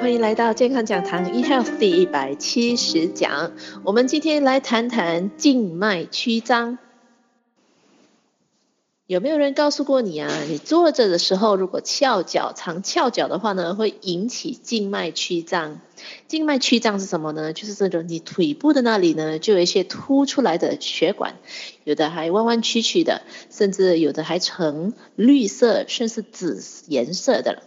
欢迎来到健康讲堂 eHealth 第一百七十讲，我们今天来谈谈静脉曲张。有没有人告诉过你啊？你坐着的时候，如果翘脚、常翘脚的话呢，会引起静脉曲张。静脉曲张是什么呢？就是这种你腿部的那里呢，就有一些凸出来的血管，有的还弯弯曲曲的，甚至有的还呈绿色，甚至紫颜色的。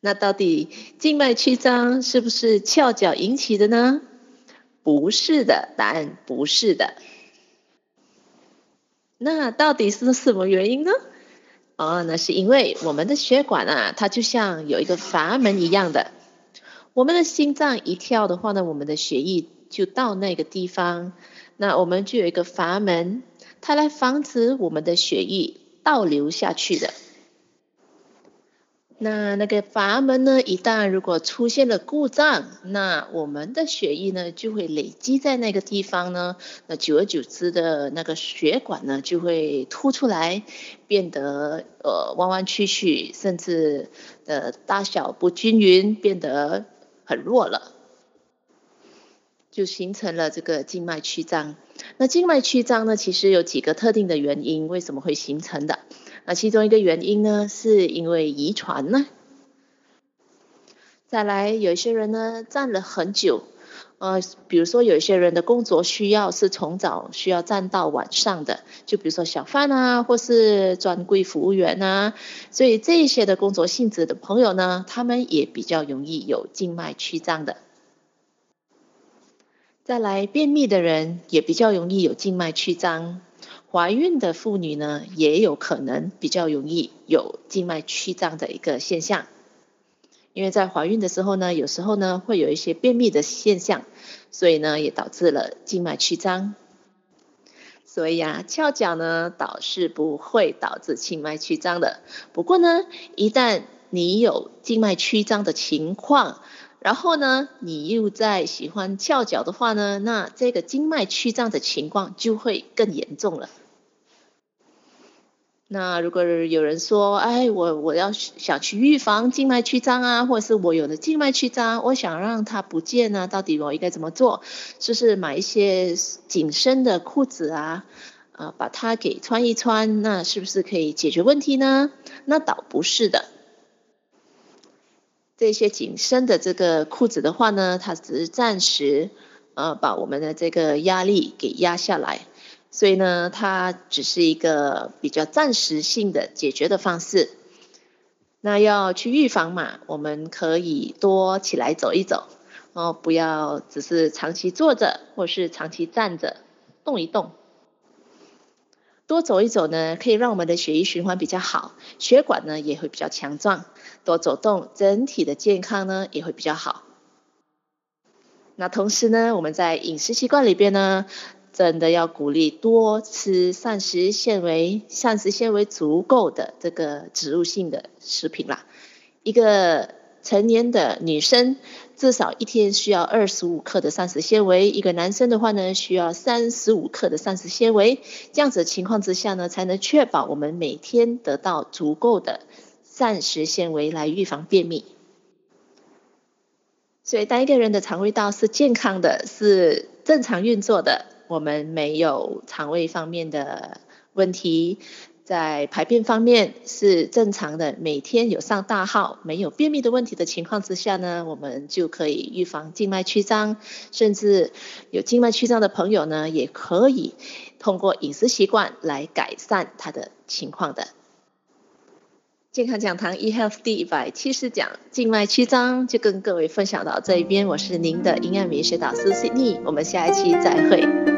那到底静脉曲张是不是翘脚引起的呢？不是的，答案不是的。那到底是什么原因呢？哦，那是因为我们的血管啊，它就像有一个阀门一样的。我们的心脏一跳的话呢，我们的血液就到那个地方。那我们就有一个阀门，它来防止我们的血液倒流下去的。那那个阀门呢，一旦如果出现了故障，那我们的血液呢就会累积在那个地方呢，那久而久之的那个血管呢就会凸出来，变得呃弯弯曲曲，甚至的大小不均匀，变得很弱了，就形成了这个静脉曲张。那静脉曲张呢，其实有几个特定的原因，为什么会形成的？那其中一个原因呢，是因为遗传呢。再来，有一些人呢站了很久，呃，比如说有一些人的工作需要是从早需要站到晚上的，就比如说小贩啊，或是专柜服务员啊，所以这些的工作性质的朋友呢，他们也比较容易有静脉曲张的。再来，便秘的人也比较容易有静脉曲张。怀孕的妇女呢，也有可能比较容易有静脉曲张的一个现象，因为在怀孕的时候呢，有时候呢会有一些便秘的现象，所以呢也导致了静脉曲张。所以啊，翘脚呢倒是不会导致静脉曲张的。不过呢，一旦你有静脉曲张的情况，然后呢，你又在喜欢翘脚的话呢，那这个静脉曲张的情况就会更严重了。那如果有人说，哎，我我要想去预防静脉曲张啊，或者是我有了静脉曲张，我想让它不见呢，到底我应该怎么做？就是买一些紧身的裤子啊，啊，把它给穿一穿，那是不是可以解决问题呢？那倒不是的。这些紧身的这个裤子的话呢，它只是暂时，呃，把我们的这个压力给压下来，所以呢，它只是一个比较暂时性的解决的方式。那要去预防嘛，我们可以多起来走一走，哦，不要只是长期坐着或是长期站着，动一动。多走一走呢，可以让我们的血液循环比较好，血管呢也会比较强壮。多走动，整体的健康呢也会比较好。那同时呢，我们在饮食习惯里边呢，真的要鼓励多吃膳食纤维，膳食纤维足够的这个植物性的食品啦。一个成年的女生至少一天需要二十五克的膳食纤维，一个男生的话呢，需要三十五克的膳食纤维。这样子情况之下呢，才能确保我们每天得到足够的膳食纤维来预防便秘。所以，当一个人的肠胃道是健康的，是正常运作的，我们没有肠胃方面的问题。在排便方面是正常的，每天有上大号，没有便秘的问题的情况之下呢，我们就可以预防静脉曲张，甚至有静脉曲张的朋友呢，也可以通过饮食习惯来改善他的情况的。健康讲堂 eHealth 第一百七十讲静脉曲张就跟各位分享到这一边，我是您的营养美学导师 Sydney，我们下一期再会。